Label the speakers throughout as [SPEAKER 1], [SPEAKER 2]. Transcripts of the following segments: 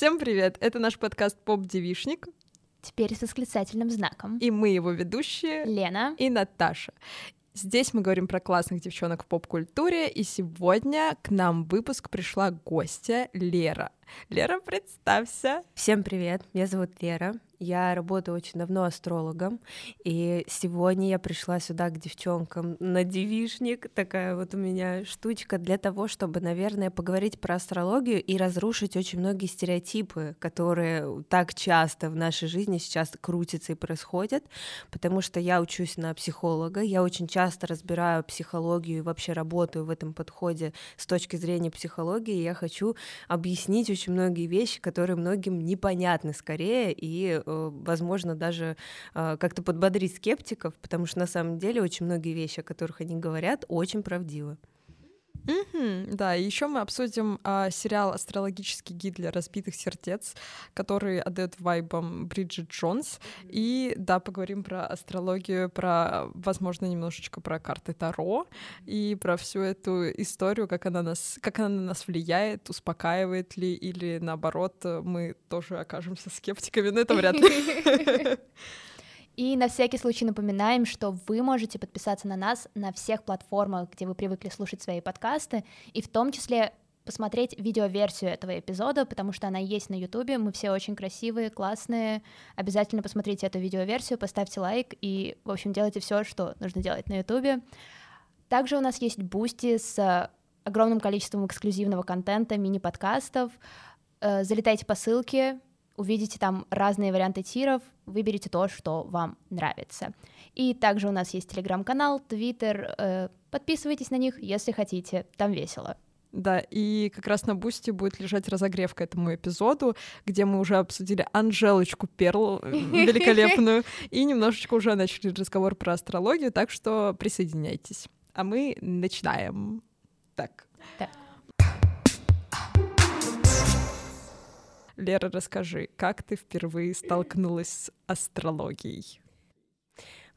[SPEAKER 1] Всем привет! Это наш подкаст «Поп-девишник».
[SPEAKER 2] Теперь с восклицательным знаком.
[SPEAKER 1] И мы его ведущие
[SPEAKER 2] Лена
[SPEAKER 1] и Наташа. Здесь мы говорим про классных девчонок в поп-культуре, и сегодня к нам в выпуск пришла гостья Лера. Лера, представься.
[SPEAKER 3] Всем привет, меня зовут Лера. Я работаю очень давно астрологом, и сегодня я пришла сюда к девчонкам на девишник, такая вот у меня штучка для того, чтобы, наверное, поговорить про астрологию и разрушить очень многие стереотипы, которые так часто в нашей жизни сейчас крутятся и происходят, потому что я учусь на психолога, я очень часто разбираю психологию и вообще работаю в этом подходе с точки зрения психологии, и я хочу объяснить очень многие вещи, которые многим непонятны скорее, и возможно, даже э, как-то подбодрить скептиков, потому что на самом деле очень многие вещи, о которых они говорят, очень правдивы.
[SPEAKER 1] Mm-hmm, да, и еще мы обсудим а, сериал «Астрологический гид для разбитых сердец», который отдает вайбом Бриджит Джонс. Mm-hmm. И да, поговорим про астрологию, про, возможно, немножечко про карты Таро и про всю эту историю, как она нас, как она на нас влияет, успокаивает ли, или наоборот, мы тоже окажемся скептиками, но это вряд ли.
[SPEAKER 2] И на всякий случай напоминаем, что вы можете подписаться на нас на всех платформах, где вы привыкли слушать свои подкасты, и в том числе посмотреть видеоверсию этого эпизода, потому что она есть на Ютубе, мы все очень красивые, классные, обязательно посмотрите эту видеоверсию, поставьте лайк и, в общем, делайте все, что нужно делать на Ютубе. Также у нас есть Бусти с огромным количеством эксклюзивного контента, мини-подкастов, э, залетайте по ссылке, увидите там разные варианты тиров, выберите то, что вам нравится. И также у нас есть телеграм-канал, твиттер, э, подписывайтесь на них, если хотите, там весело.
[SPEAKER 1] Да, и как раз на бусте будет лежать разогрев к этому эпизоду, где мы уже обсудили Анжелочку Перл э, великолепную, и немножечко уже начали разговор про астрологию, так что присоединяйтесь. А мы начинаем. Так.
[SPEAKER 2] Так.
[SPEAKER 1] Лера, расскажи, как ты впервые столкнулась с астрологией?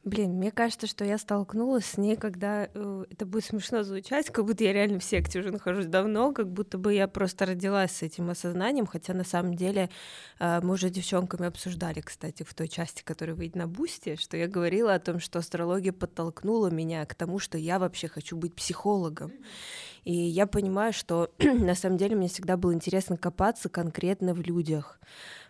[SPEAKER 3] Блин, мне кажется, что я столкнулась с ней, когда э, это будет смешно звучать, как будто я реально в секте уже нахожусь давно, как будто бы я просто родилась с этим осознанием, хотя на самом деле э, мы уже девчонками обсуждали, кстати, в той части, которая выйдет на Бусте, что я говорила о том, что астрология подтолкнула меня к тому, что я вообще хочу быть психологом. И я понимаю, что на самом деле мне всегда было интересно копаться конкретно в людях,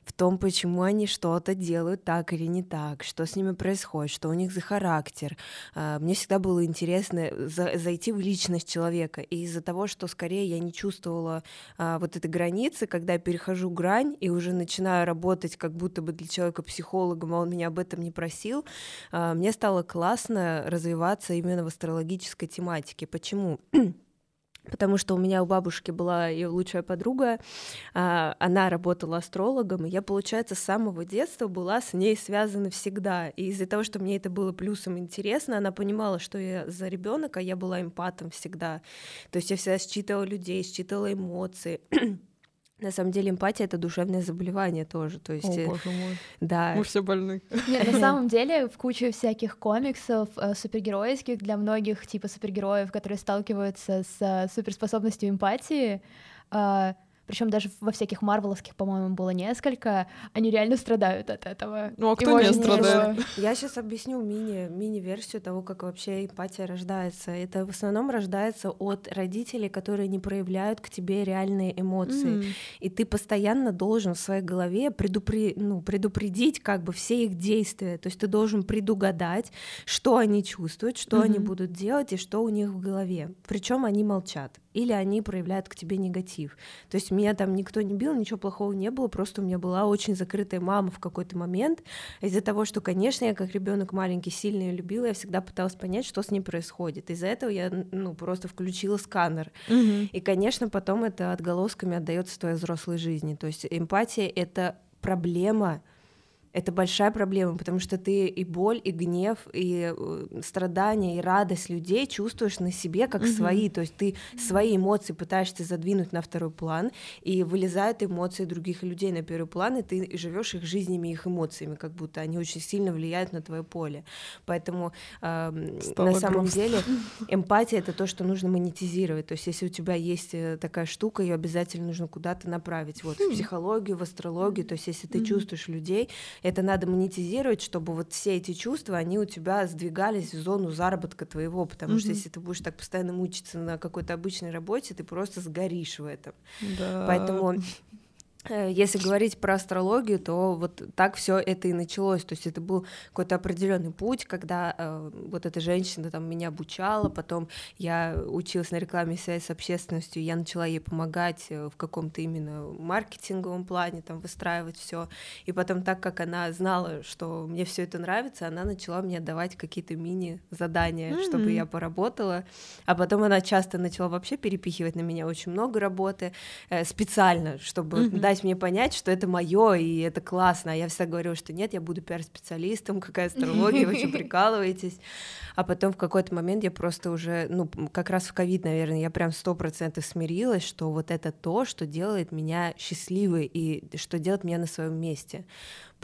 [SPEAKER 3] в том, почему они что-то делают так или не так, что с ними происходит, что у них за характер. А, мне всегда было интересно зайти в личность человека. И из-за того, что скорее я не чувствовала а, вот этой границы, когда я перехожу грань и уже начинаю работать как будто бы для человека психологом, а он меня об этом не просил, а, мне стало классно развиваться именно в астрологической тематике. Почему? потому что у меня у бабушки была ее лучшая подруга, а, она работала астрологом, и я, получается, с самого детства была с ней связана всегда. И из-за того, что мне это было плюсом интересно, она понимала, что я за ребенок, а я была эмпатом всегда. То есть я всегда считывала людей, считывала эмоции. На самом деле эмпатия это душевное заболевание тоже, то есть.
[SPEAKER 1] О, э, боже мой.
[SPEAKER 3] Да.
[SPEAKER 1] Мы все больны.
[SPEAKER 2] Нет, на самом деле в куче всяких комиксов э, супергеройских для многих типа супергероев, которые сталкиваются с э, суперспособностью эмпатии, э, причем даже во всяких марвеловских, по-моему, было несколько, они реально страдают от этого.
[SPEAKER 1] Ну а кто не страдает?
[SPEAKER 3] Я сейчас объясню мини, мини-версию того, как вообще эмпатия рождается. Это в основном рождается от родителей, которые не проявляют к тебе реальные эмоции. Mm. И ты постоянно должен в своей голове предупре... ну, предупредить как бы все их действия. То есть ты должен предугадать, что они чувствуют, что mm-hmm. они будут делать и что у них в голове. Причем они молчат или они проявляют к тебе негатив. То есть меня там никто не бил, ничего плохого не было, просто у меня была очень закрытая мама в какой-то момент. Из-за того, что, конечно, я как ребенок маленький сильно ее любила, я всегда пыталась понять, что с ней происходит. Из-за этого я ну, просто включила сканер.
[SPEAKER 1] Угу.
[SPEAKER 3] И, конечно, потом это отголосками отдается твоей взрослой жизни. То есть эмпатия — это проблема это большая проблема, потому что ты и боль, и гнев, и э, страдания, и радость людей чувствуешь на себе как mm-hmm. свои. То есть ты свои эмоции пытаешься задвинуть на второй план, и вылезают эмоции других людей на первый план, и ты живешь их жизнями, их эмоциями, как будто они очень сильно влияют на твое поле. Поэтому э, на самом грустно. деле эмпатия это то, что нужно монетизировать. То есть если у тебя есть э, такая штука, ее обязательно нужно куда-то направить. Вот в хм. психологию, в астрологию. То есть если ты чувствуешь людей, это надо монетизировать, чтобы вот все эти чувства, они у тебя сдвигались в зону заработка твоего, потому mm-hmm. что если ты будешь так постоянно мучиться на какой-то обычной работе, ты просто сгоришь в этом. Да. Поэтому если говорить про астрологию, то вот так все это и началось. То есть это был какой-то определенный путь, когда э, вот эта женщина там меня обучала, потом я училась на рекламе связи с общественностью, я начала ей помогать э, в каком-то именно маркетинговом плане, там выстраивать все. И потом, так как она знала, что мне все это нравится, она начала мне давать какие-то мини-задания, mm-hmm. чтобы я поработала. А потом она часто начала вообще перепихивать на меня очень много работы э, специально, чтобы mm-hmm. дать дать мне понять, что это мое, и это классно. А я всегда говорю, что нет, я буду пиар-специалистом, какая астрология, вы что, прикалываетесь? А потом в какой-то момент я просто уже, ну, как раз в ковид, наверное, я прям сто процентов смирилась, что вот это то, что делает меня счастливой и что делает меня на своем месте.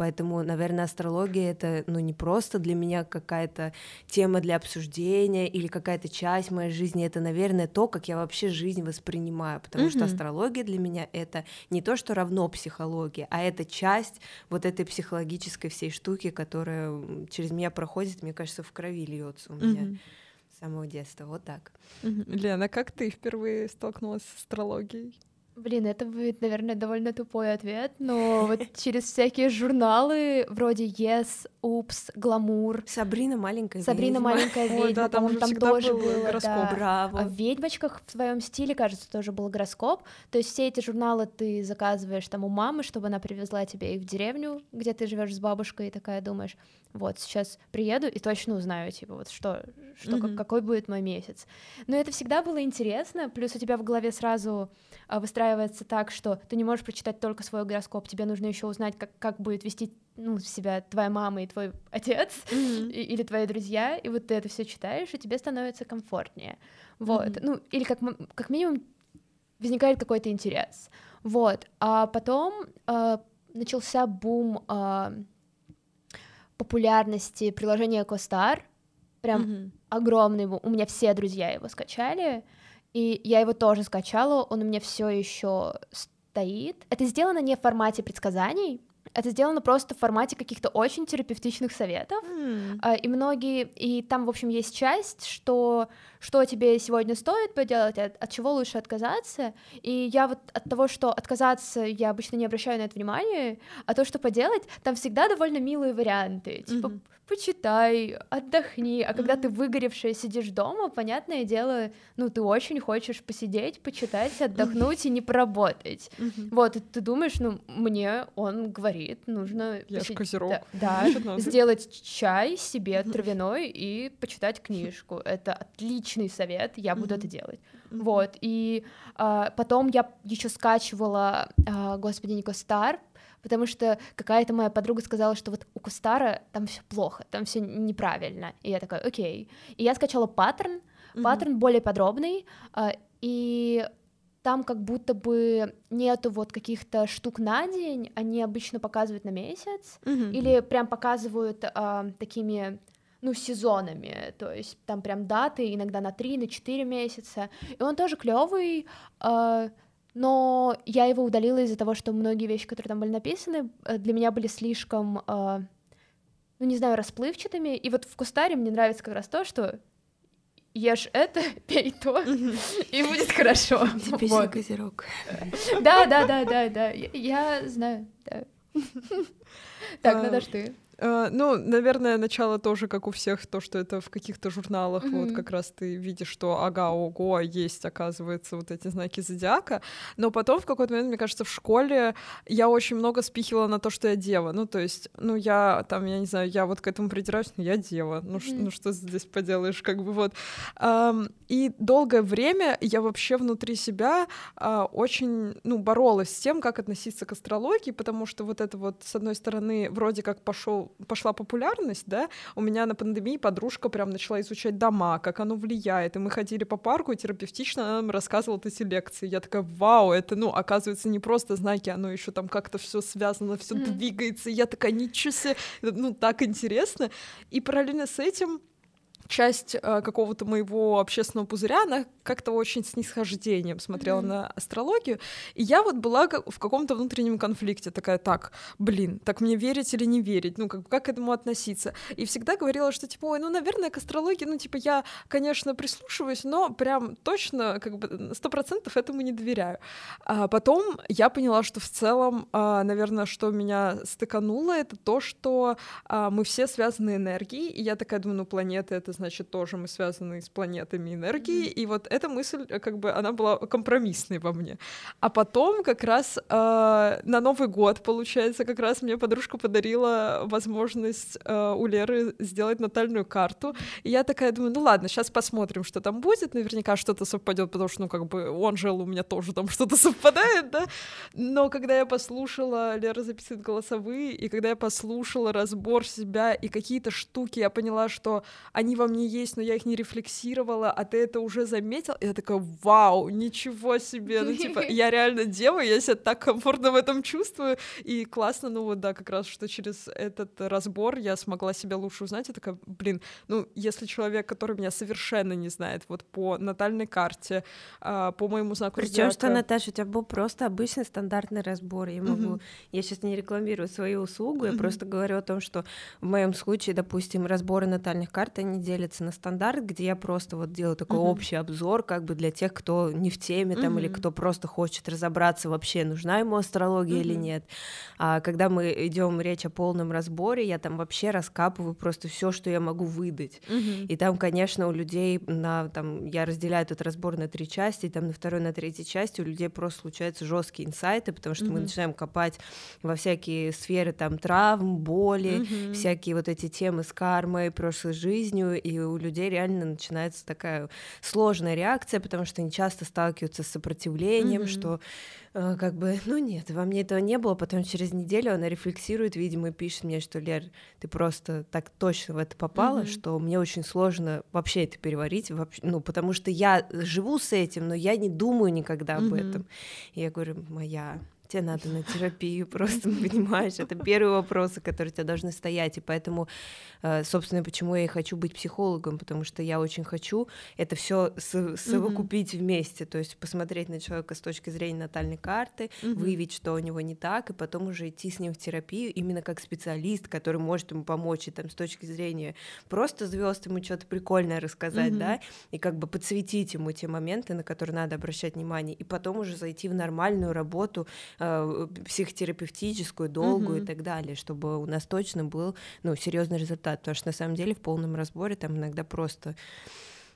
[SPEAKER 3] Поэтому, наверное, астрология это ну, не просто для меня какая-то тема для обсуждения или какая-то часть моей жизни, это, наверное, то, как я вообще жизнь воспринимаю. Потому mm-hmm. что астрология для меня это не то, что равно психологии, а это часть вот этой психологической всей штуки, которая через меня проходит, мне кажется, в крови льется у меня. Mm-hmm с самого детства. Вот так.
[SPEAKER 1] Лена, как ты впервые столкнулась с астрологией?
[SPEAKER 2] Блин, это будет, наверное, довольно тупой ответ, но вот через всякие журналы вроде Yes, Упс, Гламур.
[SPEAKER 3] Сабрина маленькая
[SPEAKER 2] Сабрина
[SPEAKER 3] ведьма.
[SPEAKER 2] маленькая ведьма, Ой, да, там, там, там тоже был
[SPEAKER 3] гороскоп. Да. Браво.
[SPEAKER 2] А в ведьмочках в твоем стиле, кажется, тоже был гороскоп. То есть все эти журналы ты заказываешь там у мамы, чтобы она привезла тебе их в деревню, где ты живешь с бабушкой, и такая думаешь, вот сейчас приеду и точно узнаю, типа, вот что, что mm-hmm. какой будет мой месяц. Но это всегда было интересно, плюс у тебя в голове сразу выстраивается так, что ты не можешь прочитать только свой гороскоп, тебе нужно еще узнать, как, как будет вести ну, себя твоя мама и твой отец mm-hmm. и, или твои друзья, и вот ты это все читаешь, и тебе становится комфортнее. Вот, mm-hmm. ну, или как, как минимум возникает какой-то интерес. Вот, а потом э, начался бум э, популярности приложения Костар, прям mm-hmm. огромный, у меня все друзья его скачали, и я его тоже скачала, он у меня все еще стоит. Это сделано не в формате предсказаний, это сделано просто в формате каких-то очень терапевтичных советов. Mm. И многие, и там, в общем, есть часть, что что тебе сегодня стоит поделать, от, от чего лучше отказаться. И я вот от того, что отказаться, я обычно не обращаю на это внимания, а то, что поделать, там всегда довольно милые варианты. Типа, mm-hmm. почитай, отдохни. А mm-hmm. когда ты выгоревшая сидишь дома, понятное дело, ну, ты очень хочешь посидеть, почитать, отдохнуть mm-hmm. и не поработать. Mm-hmm. Вот, и ты думаешь, ну, мне он говорит, нужно...
[SPEAKER 1] Я посид... козерог.
[SPEAKER 2] Да, да сделать чай себе травяной и почитать книжку. Это отлично отличный совет, я буду mm-hmm. это делать. Mm-hmm. Вот, и а, потом я еще скачивала, а, господи, Нико Стар, потому что какая-то моя подруга сказала, что вот у Кустара там все плохо, там все неправильно. И я такая, окей. И я скачала паттерн, mm-hmm. паттерн более подробный, а, и там как будто бы нету вот каких-то штук на день, они обычно показывают на месяц, mm-hmm. или прям показывают а, такими ну, сезонами, то есть там прям даты, иногда на 3, на 4 месяца, и он тоже клевый, э, но я его удалила из-за того, что многие вещи, которые там были написаны, э, для меня были слишком, э, ну, не знаю, расплывчатыми, и вот в Кустаре мне нравится как раз то, что ешь это, пей то, и будет хорошо.
[SPEAKER 3] Вот. козерог.
[SPEAKER 2] Да, да, да, да, да, я знаю, да. Так, ну дашь ты.
[SPEAKER 1] Э, ну, наверное, начало тоже, как у всех, то, что это в каких-то журналах,
[SPEAKER 2] Мгм.
[SPEAKER 1] вот как раз ты видишь, что ага, ого, есть, оказывается, вот эти знаки зодиака. Но потом в какой-то момент, мне кажется, в школе я очень много спихивала на то, что я дева. Ну, то есть, ну, я там, я не знаю, я вот к этому придираюсь, но я дева. Ну,
[SPEAKER 2] Мгм.
[SPEAKER 1] ну что здесь поделаешь, как бы вот. И долгое время я вообще внутри себя а, очень, ну, боролась с тем, как относиться к астрологии, потому что вот это вот, с одной стороны, вроде как пошел, пошла популярность, да, у меня на пандемии подружка прям начала изучать дома, как оно влияет, и мы ходили по парку, и терапевтично она нам рассказывала вот эти лекции. Я такая, вау, это, ну, оказывается, не просто знаки, оно еще там как-то все связано, все
[SPEAKER 2] Мгм.
[SPEAKER 1] двигается, и я такая, ничего себе, ну, так интересно. И параллельно с этим часть э, какого-то моего общественного пузыря, она как-то очень с нисхождением смотрела
[SPEAKER 2] Мгм.
[SPEAKER 1] на астрологию. И я вот была в каком-то внутреннем конфликте, такая, так, блин, так мне верить или не верить, ну, как, как к этому относиться? И всегда говорила, что, типа, ой, ну, наверное, к астрологии, ну, типа, я, конечно, прислушиваюсь, но прям точно, как бы, сто процентов этому не доверяю. А потом я поняла, что в целом, а, наверное, что меня стыкануло, это то, что а, мы все связаны энергией, и я такая думаю, ну, планеты — это значит тоже мы связаны с планетами энергии, и вот эта мысль, э, как бы, она была компромиссной во мне. А потом как раз а, на Новый год, получается, как раз мне подружка подарила возможность а, у Леры сделать натальную карту, и я такая думаю, ну ладно, сейчас посмотрим, что там будет, наверняка что-то совпадет, потому что, ну, как бы, он жил, у меня тоже там что-то совпадает, да, но когда я послушала, Лера записывает голосовые, и когда я послушала разбор себя и какие-то штуки, я поняла, что они во мне есть, но я их не рефлексировала, а ты это уже заметил, и я такая, вау, ничего себе, ну, типа, я реально дева, я себя так комфортно в этом чувствую, и классно, ну, вот, да, как раз, что через этот разбор я смогла себя лучше узнать, я такая, блин, ну, если человек, который меня совершенно не знает, вот по натальной карте, а, по моему знаку
[SPEAKER 3] Причем что, Наташа, у тебя был просто обычный стандартный разбор. Я могу,
[SPEAKER 1] Мгм.
[SPEAKER 3] я сейчас не рекламирую свою услугу, я
[SPEAKER 1] Мгм.
[SPEAKER 3] просто говорю о том, что в моем случае, допустим, разборы натальных карт они делятся на стандарт, где я просто вот делаю такой
[SPEAKER 1] Мгм.
[SPEAKER 3] общий обзор, как бы для тех, кто не в теме там или
[SPEAKER 1] Мгм.
[SPEAKER 3] кто просто хочет разобраться вообще, нужна ему астрология или
[SPEAKER 1] Мгм.
[SPEAKER 3] нет. А когда мы идем речь о полном разборе, я там вообще раскапываю просто все, что я могу выдать.
[SPEAKER 1] Мгм.
[SPEAKER 3] И там, конечно, у людей на там я разделяю этот разбор на три части, и там на второй, на третьей части у людей просто случаются жесткие инсайты, потому что мы
[SPEAKER 1] Мгм.
[SPEAKER 3] начинаем копать во всякие сферы там травм, боли,
[SPEAKER 1] Мгм.
[SPEAKER 3] всякие вот эти темы с кармой, прошлой жизнью, и у людей реально начинается такая сложная реакция, потому что они часто сталкиваются с сопротивлением,
[SPEAKER 1] Мгм.
[SPEAKER 3] что э, как бы, ну нет, во мне этого не было, потом через неделю она рефлексирует, видимо, и пишет мне, что, Лер, ты просто так точно в это попала,
[SPEAKER 1] Мгм.
[SPEAKER 3] что мне очень сложно вообще это переварить, вообще, ну, потому что я живу с этим, но я не думаю никогда об
[SPEAKER 1] Мгм.
[SPEAKER 3] этом. И я говорю, моя, тебе надо на терапию, просто понимаешь, это первые вопросы, которые у тебя должны стоять, и поэтому, э, собственно, почему я и хочу быть психологом, потому что я очень хочу это все совокупить вместе, то есть посмотреть на человека с точки зрения натальной карты,
[SPEAKER 1] Мгм.
[SPEAKER 3] выявить, что у него не так, и потом уже идти с ним в терапию именно как специалист, который может ему помочь и там с точки зрения просто звезд ему что-то прикольное рассказать,
[SPEAKER 1] Мгм.
[SPEAKER 3] да, и как бы подсветить ему те моменты, на которые надо обращать внимание, и потом уже зайти в нормальную работу э, психотерапевтическую, долгую
[SPEAKER 1] Мгм.
[SPEAKER 3] и так далее, чтобы у нас точно был ну, серьезный результат, потому что на самом деле в полном разборе там иногда просто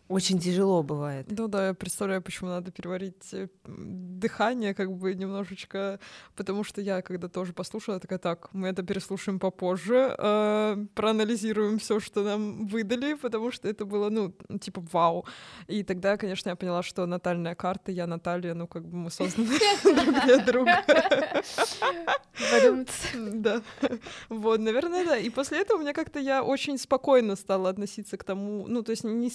[SPEAKER 3] очень тяжело бывает.
[SPEAKER 1] Ну да, я представляю, почему надо переварить э, дыхание как бы немножечко, потому что я, когда тоже послушала, такая, так, мы это переслушаем попозже, э, проанализируем все, что нам выдали, потому что это было, ну, типа, вау. И тогда, конечно, я поняла, что натальная карта, я Наталья, ну, как бы мы созданы друг для друга. Да. Вот, наверное, да. И после этого у меня как-то я очень спокойно стала относиться к тому, ну, то есть не,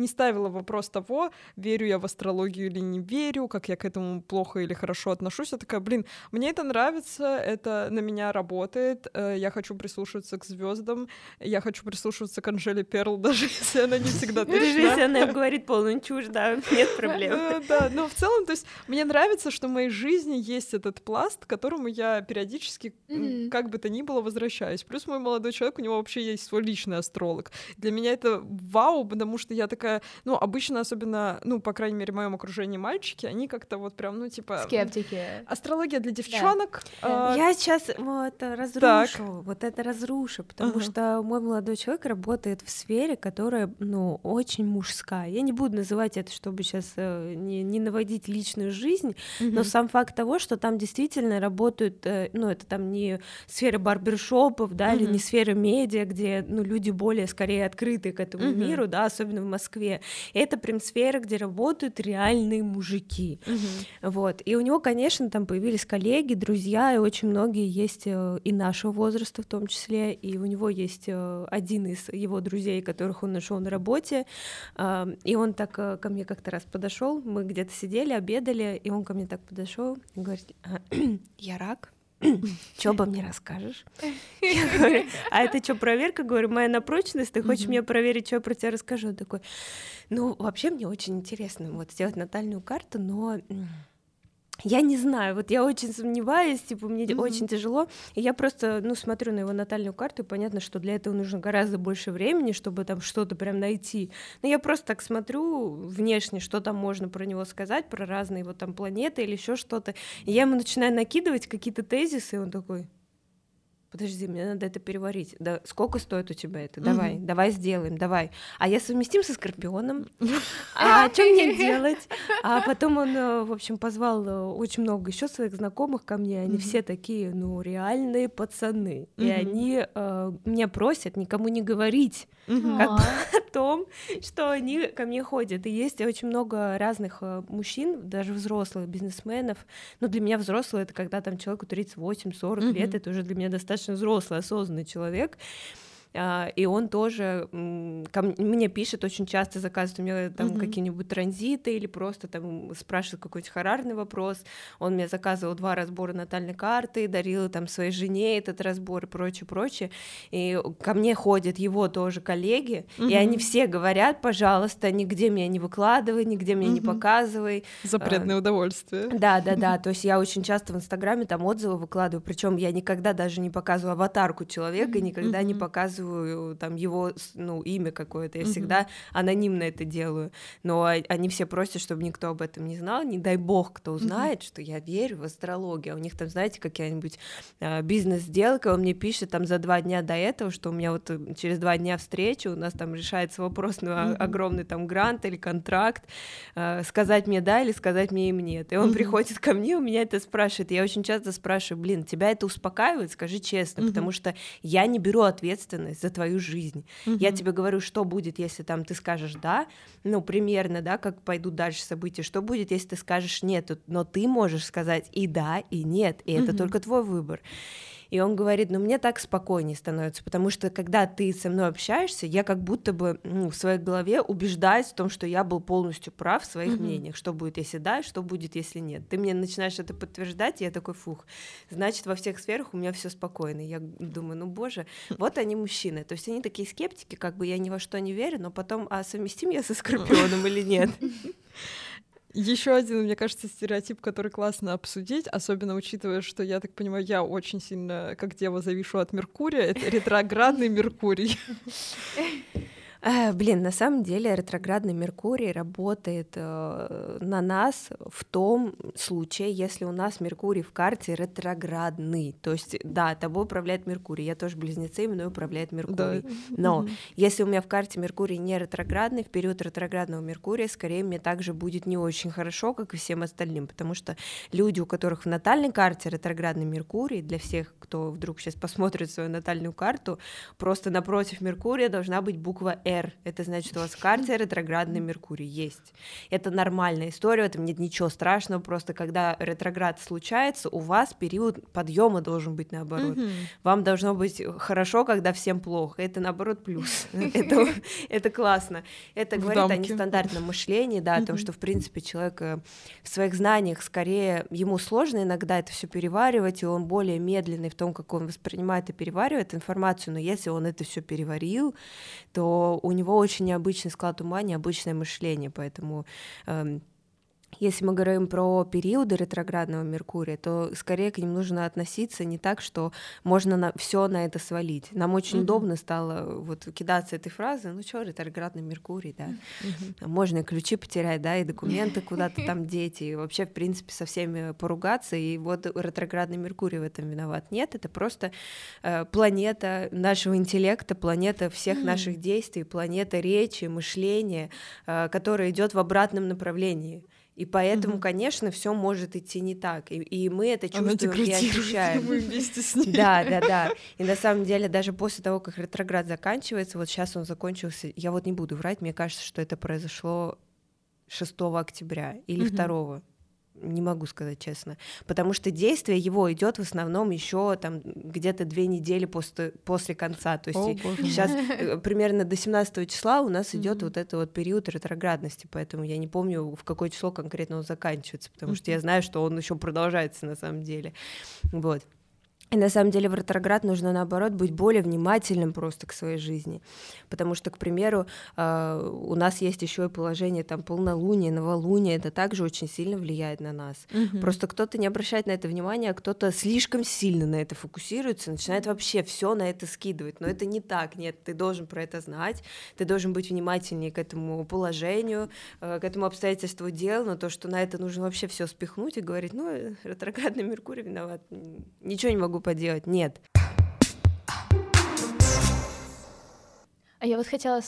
[SPEAKER 1] не ставила вопрос того, верю я в астрологию или не верю, как я к этому плохо или хорошо отношусь. Я такая, блин, мне это нравится, это на меня работает, э, я хочу прислушиваться к звездам, я хочу прислушиваться к Анжеле Перл, даже если она не всегда
[SPEAKER 3] Даже
[SPEAKER 1] точна.
[SPEAKER 3] если она говорит полную чушь, да, нет проблем.
[SPEAKER 1] Э, Да, но в целом, то есть мне нравится, что в моей жизни есть этот пласт, к которому я периодически, как бы то ни было, возвращаюсь. Плюс мой молодой человек, у него вообще есть свой личный астролог. Для меня это вау, потому что я такая, такая, ну, обычно, особенно, ну, по крайней мере, в моем окружении мальчики, они как-то вот прям, ну, типа...
[SPEAKER 2] Скептики.
[SPEAKER 1] Астрология для девчонок.
[SPEAKER 3] Да. А... Я сейчас вот разрушу, так. вот это разрушу, потому uh-huh. что мой молодой человек работает в сфере, которая, ну, очень мужская. Я не буду называть это, чтобы сейчас э, не, не наводить личную жизнь, uh-huh. но сам факт того, что там действительно работают, э, ну, это там не сфера барбершопов, да, uh-huh. или не сфера медиа, где, ну, люди более, скорее, открыты к этому uh-huh. миру, да, особенно в Москве. Это прям сфера, где работают реальные мужики. Uh-huh. Вот. И у него, конечно, там появились коллеги, друзья, и очень многие есть э, и нашего возраста в том числе, и у него есть э, один из его друзей, которых он нашел на работе, и он так э, ко мне как-то раз подошел, мы где-то сидели, обедали, и он ко мне так подошел и говорит, «А, я рак, что обо мне расскажешь? Я говорю, а это что, проверка? Говорю, моя на прочность, ты хочешь мне проверить, что я про тебя расскажу? Он такой, ну, вообще мне очень интересно вот сделать натальную карту, но я не знаю, вот я очень сомневаюсь, типа мне mm-hmm. очень тяжело, и я просто, ну, смотрю на его натальную карту, и понятно, что для этого нужно гораздо больше времени, чтобы там что-то прям найти. Но я просто так смотрю внешне, что там можно про него сказать, про разные его там планеты или еще что-то, и я ему начинаю накидывать какие-то тезисы, и он такой, подожди, мне надо это переварить. Да, сколько стоит у тебя это? Давай, mm-hmm. давай сделаем, давай. А я совместим со Скорпионом. А что мне делать? А потом он, э, в общем, позвал э, очень много еще своих знакомых ко мне. Они все такие, ну, реальные пацаны. И они э, меня просят никому не говорить о том, что они ко мне ходят. И есть очень много разных мужчин, даже взрослых бизнесменов. Но для меня взрослый это когда там человеку 38-40 лет, это уже для меня достаточно достаточно взрослый, осознанный человек, и он тоже ко мне пишет очень часто, заказывает у меня там mm-hmm. какие-нибудь транзиты или просто там спрашивает какой-то харарный вопрос. Он мне заказывал два разбора натальной карты, дарил там своей жене этот разбор и прочее, прочее. И ко мне ходят его тоже коллеги, mm-hmm. и они все говорят, пожалуйста, нигде меня не выкладывай, нигде меня mm-hmm. не показывай.
[SPEAKER 1] Запретное а, удовольствие.
[SPEAKER 3] Да, да, да. То есть я очень часто в Инстаграме там отзывы выкладываю, причем я никогда даже не показываю аватарку человека, никогда не показываю указываю там его, ну, имя какое-то, я mm-hmm. всегда анонимно это делаю, но они все просят, чтобы никто об этом не знал, не дай бог, кто узнает, mm-hmm. что я верю в астрологию, а у них там, знаете, какая-нибудь э, бизнес-сделка, он мне пишет там за два дня до этого, что у меня вот через два дня встреча, у нас там решается вопрос на mm-hmm. огромный там грант или контракт, э, сказать мне да или сказать мне им нет, и он mm-hmm. приходит ко мне, у меня это спрашивает, я очень часто спрашиваю, блин, тебя это успокаивает, скажи честно, mm-hmm. потому что я не беру ответственность ответственность за твою жизнь. Угу. Я тебе говорю, что будет, если там ты скажешь да, ну, примерно, да, как пойдут дальше события, что будет, если ты скажешь нет, но ты можешь сказать и да, и нет, и угу. это только твой выбор. И он говорит, ну мне так спокойнее становится, потому что когда ты со мной общаешься, я как будто бы ну, в своей голове убеждаюсь в том, что я был полностью прав в своих mm-hmm. мнениях, что будет, если да, что будет, если нет. Ты мне начинаешь это подтверждать, и я такой, фух, значит, во всех сферах у меня все спокойно. Я думаю, ну боже, вот они мужчины. То есть они такие скептики, как бы я ни во что не верю, но потом, а совместим я со Скорпионом или нет?
[SPEAKER 1] Еще один, мне кажется, стереотип, который классно обсудить, особенно учитывая, что, я так понимаю, я очень сильно, как дева, завишу от Меркурия, это ретроградный Меркурий.
[SPEAKER 3] Блин, на самом деле ретроградный Меркурий работает э, на нас в том случае, если у нас Меркурий в карте ретроградный. То есть, да, тобой управляет Меркурий. Я тоже близнецы, мной управляет Меркурий. Да. Но если у меня в карте Меркурий не ретроградный, в период ретроградного Меркурия, скорее мне также будет не очень хорошо, как и всем остальным, потому что люди, у которых в натальной карте ретроградный Меркурий, для всех, кто вдруг сейчас посмотрит свою натальную карту, просто напротив Меркурия должна быть буква R. Это значит, у вас в карте ретроградный Меркурий есть. Это нормальная история, в этом нет ничего страшного, просто когда ретроград случается, у вас период подъема должен быть наоборот. Mm-hmm. Вам должно быть хорошо, когда всем плохо. Это наоборот плюс. это, это классно. Это говорит о нестандартном мышлении, да, о том, что, в принципе, человек э, в своих знаниях скорее, ему сложно иногда это все переваривать, и он более медленный в том, как он воспринимает и переваривает информацию, но если он это все переварил, то у него очень необычный склад ума, необычное мышление, поэтому эм, если мы говорим про периоды ретроградного Меркурия, то скорее к ним нужно относиться не так, что можно на, все на это свалить. Нам очень mm-hmm. удобно стало вот кидаться этой фразы, ну что, ретроградный Меркурий, да, mm-hmm. можно и ключи потерять, да, и документы куда-то там деть, и вообще, в принципе, со всеми поругаться, и вот ретроградный Меркурий в этом виноват. Нет, это просто э, планета нашего интеллекта, планета всех mm-hmm. наших действий, планета речи, мышления, э, которая идет в обратном направлении. И поэтому, угу. конечно, все может идти не так. И, и мы это чувствуем и ощущаем.
[SPEAKER 1] Мы вместе с ней.
[SPEAKER 3] Да, да, да. И на самом деле, даже после того, как ретроград заканчивается, вот сейчас он закончился, я вот не буду врать, мне кажется, что это произошло 6 октября или угу. 2 не могу сказать честно, потому что действие его идет в основном еще там где-то две недели после, после конца, то есть О, сейчас э, примерно до 17 числа у нас идет mm-hmm. вот этот вот период ретроградности, поэтому я не помню, в какое число конкретно он заканчивается, потому mm-hmm. что я знаю, что он еще продолжается на самом деле, вот. И на самом деле в ретроград нужно, наоборот, быть более внимательным просто к своей жизни. Потому что, к примеру, а, у нас есть еще и положение там полнолуния, новолуния, это также очень сильно влияет на нас. Угу. Просто кто-то не обращает на это внимания, а кто-то слишком сильно на это фокусируется, начинает вообще все на это скидывать. Но это не так, нет, ты должен про это знать, ты должен быть внимательнее к этому положению, э, к этому обстоятельству дел, но то, что на это нужно вообще все спихнуть и говорить, ну, ретроградный Меркурий виноват, ничего не могу поделать. Нет.
[SPEAKER 2] А я вот хотела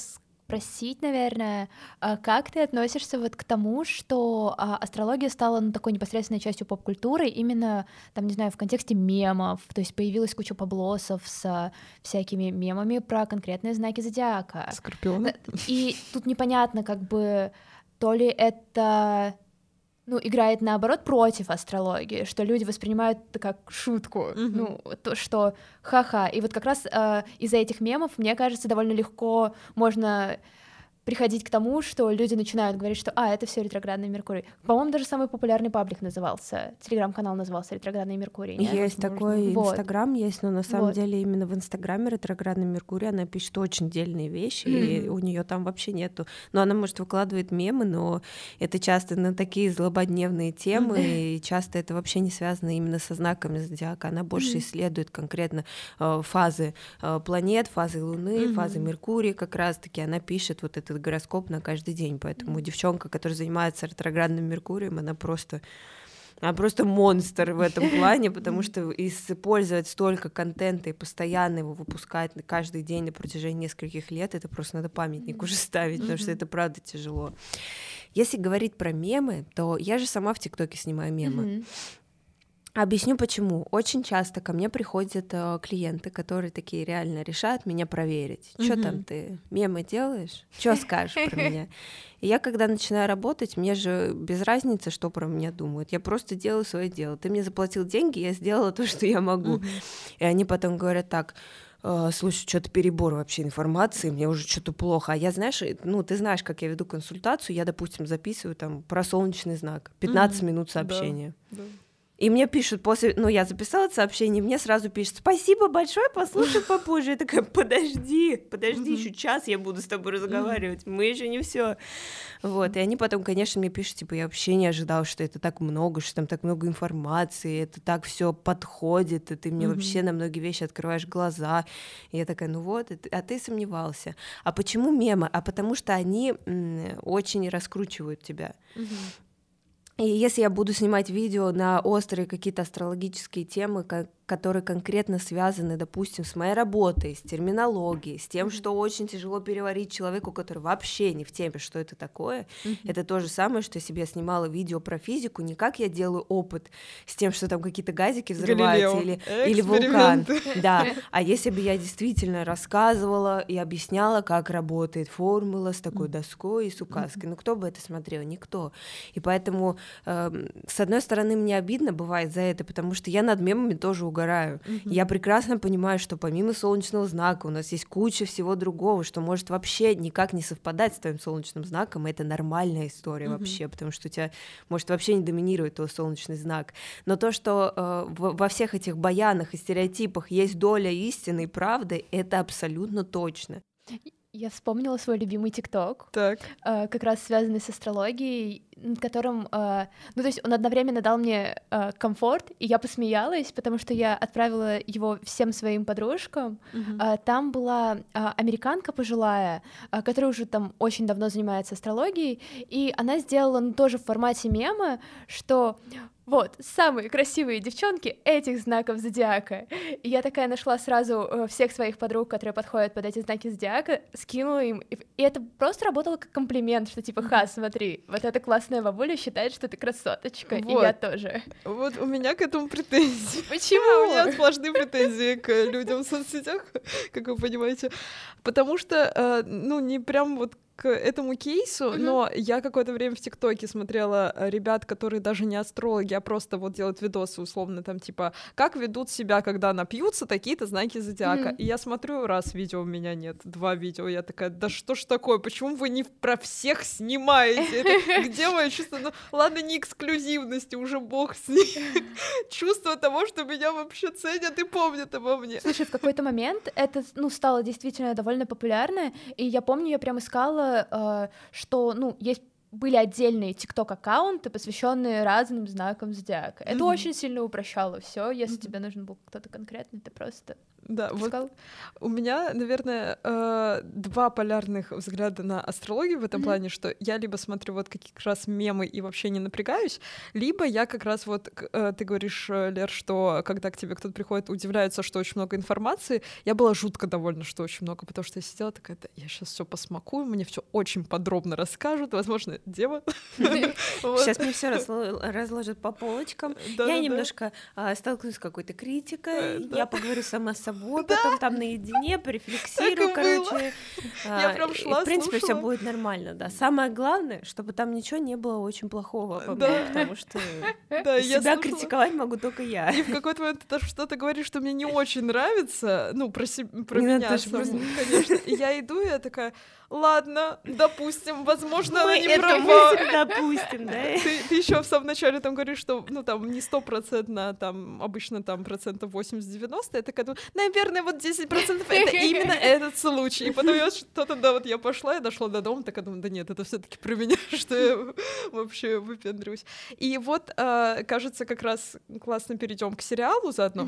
[SPEAKER 2] спросить, наверное, а как ты относишься вот к тому, что а, астрология стала ну, такой непосредственной частью поп-культуры, именно, там, не знаю, в контексте мемов, то есть появилась куча поблосов с всякими мемами про конкретные знаки зодиака.
[SPEAKER 1] Скорпион.
[SPEAKER 2] И тут непонятно, как бы, то ли это ну, играет наоборот против астрологии, что люди воспринимают это как шутку, mm-hmm. ну, то, что ха-ха. И вот как раз э, из-за этих мемов, мне кажется, довольно легко можно приходить к тому, что люди начинают говорить, что а, это все ретроградный Меркурий. По-моему, даже самый популярный паблик назывался, телеграм-канал назывался ретроградный Меркурий.
[SPEAKER 3] Нет? Есть такой Инстаграм, вот. есть, но на самом вот. деле именно в Инстаграме ретроградный Меркурий она пишет очень дельные вещи, mm-hmm. и у нее там вообще нету. Но она, может, выкладывает мемы, но это часто на такие злободневные темы, mm-hmm. и часто это вообще не связано именно со знаками зодиака. Она больше mm-hmm. исследует конкретно э, фазы э, планет, фазы Луны, mm-hmm. фазы Меркурия как раз-таки. Она пишет вот это этот гороскоп на каждый день. Поэтому девчонка, которая занимается ретроградным Меркурием, она просто она просто монстр в этом плане, потому что использовать столько контента и постоянно его выпускать каждый день на протяжении нескольких лет, это просто надо памятник уже ставить, потому что это правда тяжело. Если говорить про мемы, то я же сама в ТикТоке снимаю мемы. Объясню почему. Очень часто ко мне приходят э, клиенты, которые такие реально решают меня проверить. Что там ты мемы делаешь? Что скажешь про меня? И я, когда начинаю работать, мне же без разницы, что про меня думают. Я просто делаю свое дело. Ты мне заплатил деньги, я сделала то, что я могу. И они потом говорят так «Э, слушай, что-то перебор вообще информации, мне уже что-то плохо. А я, знаешь, ну, ты знаешь, как я веду консультацию, я, допустим, записываю там про солнечный знак, 15 mm-hmm. минут сообщения. Да, да. И мне пишут после, ну, я записала это сообщение, мне сразу пишут, спасибо большое, послушай попозже. Я такая, подожди, подожди, еще час я буду с тобой разговаривать, мы еще не все. Вот, и они потом, конечно, мне пишут, типа, я вообще не ожидал, что это так много, что там так много информации, это так все подходит, и ты мне вообще на многие вещи открываешь глаза. И я такая, ну вот, а ты сомневался. А почему мемы? А потому что они очень раскручивают тебя. И если я буду снимать видео на острые какие-то астрологические темы, как которые конкретно связаны, допустим, с моей работой, с терминологией, с тем, что очень тяжело переварить человеку, который вообще не в теме, что это такое. Mm-hmm. Это то же самое, что я снимала видео про физику, не как я делаю опыт с тем, что там какие-то газики взрываются или, или вулкан. Да. А если бы я действительно рассказывала и объясняла, как работает формула с такой доской и с указкой. Ну, кто бы это смотрел? Никто. И поэтому, э, с одной стороны, мне обидно бывает за это, потому что я над мемами тоже угораю угораю. Mm-hmm. Я прекрасно понимаю, что помимо солнечного знака у нас есть куча всего другого, что может вообще никак не совпадать с твоим солнечным знаком, и это нормальная история mm-hmm. вообще, потому что у тебя может вообще не доминировать твой солнечный знак. Но то, что э, в, во всех этих баянах и стереотипах есть доля истины и правды, это абсолютно точно.
[SPEAKER 2] Я вспомнила свой любимый ТикТок,
[SPEAKER 1] Так.
[SPEAKER 2] э, как раз связанный с астрологией, над которым, э, ну то есть он одновременно дал мне э, комфорт, и я посмеялась, потому что я отправила его всем своим подружкам.
[SPEAKER 1] Мгм.
[SPEAKER 2] А, Там была а, американка пожилая, а, которая уже там очень давно занимается астрологией, и она сделала ну, тоже в формате мема, что вот, самые красивые девчонки этих знаков зодиака. И я такая нашла сразу э, всех своих подруг, которые подходят под эти знаки зодиака, скинула им. И это просто работало как комплимент, что типа, ха, смотри, вот эта классная бабуля считает, что ты красоточка, и я
[SPEAKER 1] Вот.
[SPEAKER 2] тоже.
[SPEAKER 1] Вот у меня к этому претензии. А, У
[SPEAKER 2] Почему?
[SPEAKER 1] меня сплошные претензии к людям в соцсетях, как вы понимаете. Потому что, э, ну, не прям вот к этому кейсу,
[SPEAKER 2] Мгм.
[SPEAKER 1] но я какое-то время в ТикТоке смотрела э, ребят, которые даже не астрологи, а просто вот делают видосы, условно, там, типа, как ведут себя, когда напьются, такие-то знаки зодиака.
[SPEAKER 2] Мгм.
[SPEAKER 1] И я смотрю, раз видео у меня нет, два видео, я такая, да что ж такое, почему вы не про всех снимаете? Где мое чувство? Ну, ладно, не эксклюзивности, уже бог с ней. Чувство того, что меня вообще ценят и помнят обо мне.
[SPEAKER 2] Слушай, в какой-то момент это, ну, стало действительно довольно популярно, и я помню, я прям искала, э, что, ну, есть были отдельные ТикТок-аккаунты, посвященные разным знакам зодиака. Это
[SPEAKER 1] Мгм.
[SPEAKER 2] очень сильно упрощало все. Если
[SPEAKER 1] Мгм.
[SPEAKER 2] тебе нужен был кто-то конкретный, ты просто
[SPEAKER 1] Да, вот
[SPEAKER 2] искал.
[SPEAKER 1] у меня, наверное, э, два полярных взгляда на астрологию в этом
[SPEAKER 2] Мгм.
[SPEAKER 1] плане, что я либо смотрю вот как раз мемы и вообще не напрягаюсь, либо я как раз вот, э, ты говоришь, э, Лер, что когда к тебе кто-то приходит, удивляется, что очень много информации, я была жутко довольна, что очень много, потому что я сидела такая, «Да, я сейчас все посмакую, мне все очень подробно расскажут, возможно, дева.
[SPEAKER 3] Сейчас мне все разложат по полочкам. Я немножко а, столкнусь с какой-то критикой,
[SPEAKER 1] Э,
[SPEAKER 3] я поговорю сама с собой, потом там наедине, порефлексирую, короче.
[SPEAKER 1] Я
[SPEAKER 3] а,
[SPEAKER 1] прям шла,
[SPEAKER 3] В принципе, все будет нормально, да. Самое главное, чтобы там ничего не было очень плохого потому что себя критиковать могу только я.
[SPEAKER 1] И в какой-то момент ты даже что-то говоришь, что мне не очень нравится, ну, про,
[SPEAKER 3] Не,
[SPEAKER 1] меня саму, конечно. Я иду, я такая, ладно, допустим, возможно, она не
[SPEAKER 3] мысль допустим, да?
[SPEAKER 1] Ты, ты еще в самом начале там говоришь, что, ну, там, не стопроцентно, там, обычно там процентов 80-90, я такая думаю, наверное, вот 10% это именно этот случай. И потом я что-то, да, вот я пошла, я дошла до дома, такая думаю, да нет, это все таки про меня, что я вообще выпендрюсь. И вот, э, кажется, как раз классно перейдем к сериалу заодно.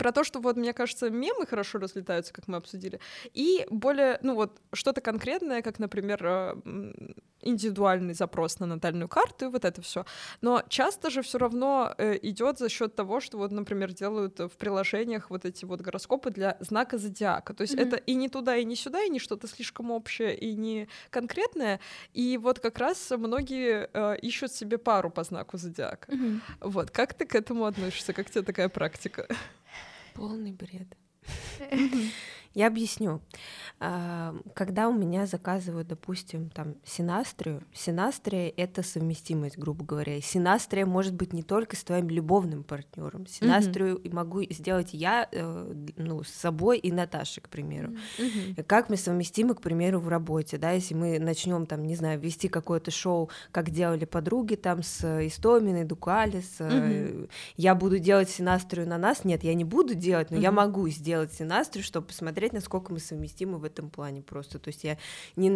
[SPEAKER 1] Про то, что вот, мне кажется, мемы хорошо разлетаются, как мы обсудили, и более, ну вот, что-то конкретное, как, например, м, индивидуальный запрос на натальную карту и вот это все. Но часто же все равно идет за счет того, что вот, например, делают в приложениях вот эти вот гороскопы для знака зодиака. То есть
[SPEAKER 2] Мгм.
[SPEAKER 1] это и не туда, и не сюда, и не что-то слишком общее, и не конкретное. И вот как раз многие э, ищут себе пару по знаку зодиака.
[SPEAKER 2] Мгм.
[SPEAKER 1] Вот, как ты к этому относишься? Как тебе такая практика?
[SPEAKER 3] Полный бред. Я объясню. А, Когда у меня заказывают, допустим, там синастрию, синастрия — это совместимость, грубо говоря. И синастрия может быть не только с твоим любовным партнером. Синастрию и могу сделать я э, ну, с собой и Наташей, к примеру. И Как мы совместимы, к примеру, в работе, да, если мы начнем там, не знаю, вести какое-то шоу, как делали подруги там с Истоминой, Дукали, с, э, я буду делать синастрию на нас, нет, я не буду делать, но я
[SPEAKER 1] Мгм.
[SPEAKER 3] могу сделать синастрию, чтобы посмотреть, насколько мы совместимы в этом плане просто, то есть я не,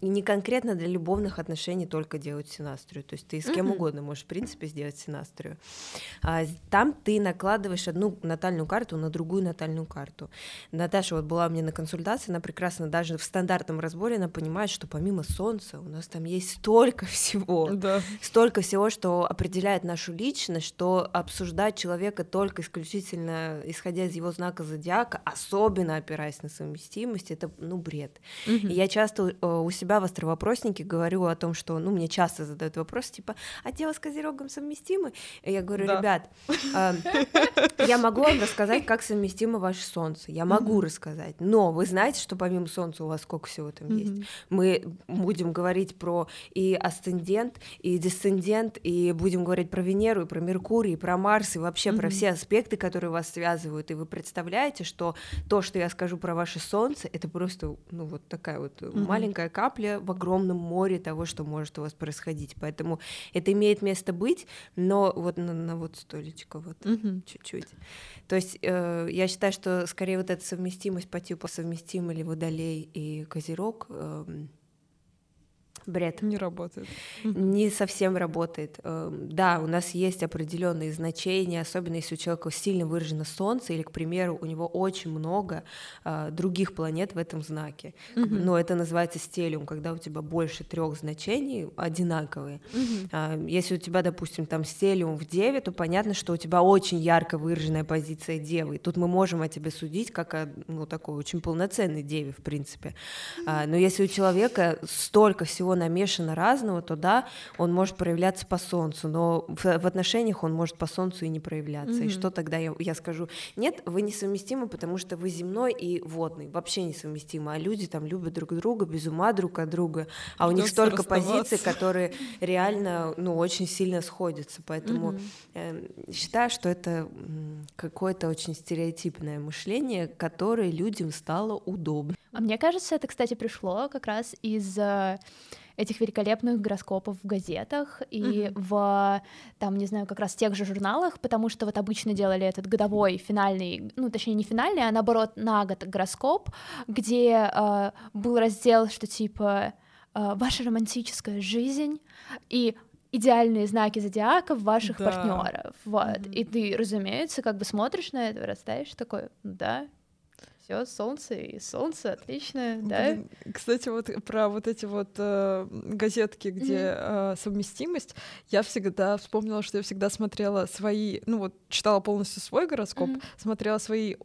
[SPEAKER 3] не- конкретно для любовных отношений только делать синастрию, то есть ты с кем
[SPEAKER 1] Мгм.
[SPEAKER 3] угодно можешь, в принципе, сделать синастрию. А, там ты накладываешь одну натальную карту на другую натальную карту. Наташа вот была у меня на консультации, она прекрасно даже в стандартном разборе она понимает, что помимо Солнца у нас там есть столько всего,
[SPEAKER 1] Да.
[SPEAKER 3] столько всего, что определяет нашу личность, что обсуждать человека только исключительно исходя из его знака зодиака, особенно опираясь на совместимость, это ну бред. И я часто э, у себя в островопроснике говорю о том, что, ну, мне часто задают вопрос, типа, а дело с Козерогом совместимы? И я говорю,
[SPEAKER 1] Да.
[SPEAKER 3] ребят, э, я могу вам рассказать, как совместимо ваше Солнце. Я могу рассказать. Но вы знаете, что помимо Солнца у вас сколько всего там есть? Мы будем говорить про и асцендент, и десцендент, и будем говорить про Венеру, и про Меркурий, и про Марс, и вообще про все аспекты, которые вас связывают. И вы представляете, что то, что я скажу скажу про ваше солнце, это просто, ну, вот такая вот mm-hmm. маленькая капля в огромном море того, что может у вас происходить. Поэтому это имеет место быть, но вот на, на вот столечко вот mm-hmm. чуть-чуть. То есть э, я считаю, что скорее вот эта совместимость по типу совместимы ли водолей и козерог э, бред.
[SPEAKER 1] Не работает.
[SPEAKER 3] Не совсем работает. Эм, да, у нас есть определенные значения, особенно если у человека сильно выражено Солнце, или, к примеру, у него очень много а, других планет в этом знаке. Угу. Но это называется стелиум, когда у тебя больше трех значений одинаковые. Угу. Если у тебя, допустим, там стелиум в Деве, то понятно, что у тебя очень ярко выраженная позиция Девы. Тут мы можем о тебе судить как о ну, такой очень полноценной Деве, в принципе. Угу. Но если у человека столько всего намешано разного, то да, он может проявляться по солнцу, но в, в отношениях он может по солнцу и не проявляться. Mm-hmm. И что тогда я, я скажу? Нет, вы несовместимы, потому что вы земной и водный, вообще несовместимы. А люди там любят друг друга, без ума друг от друга, а у них столько позиций, которые реально, ну, очень сильно сходятся. Поэтому mm-hmm. э, считаю, что это какое-то очень стереотипное мышление, которое людям стало удобно.
[SPEAKER 2] А мне кажется, это, кстати, пришло как раз из э, этих великолепных гороскопов в газетах и mm-hmm. в, там, не знаю, как раз тех же журналах, потому что вот обычно делали этот годовой финальный, ну, точнее, не финальный, а наоборот, на год гороскоп, где э, был раздел, что типа э, «Ваша романтическая жизнь», и идеальные знаки зодиака ваших да. партнеров. Вот. Mm-hmm. И ты, разумеется, как бы смотришь на это, вырастаешь такой, да, все, солнце и солнце, отлично, да?
[SPEAKER 1] Кстати, вот про вот эти вот э, газетки, где mm-hmm. э, совместимость, я всегда вспомнила, что я всегда смотрела свои, ну вот читала полностью свой гороскоп, mm-hmm. смотрела свои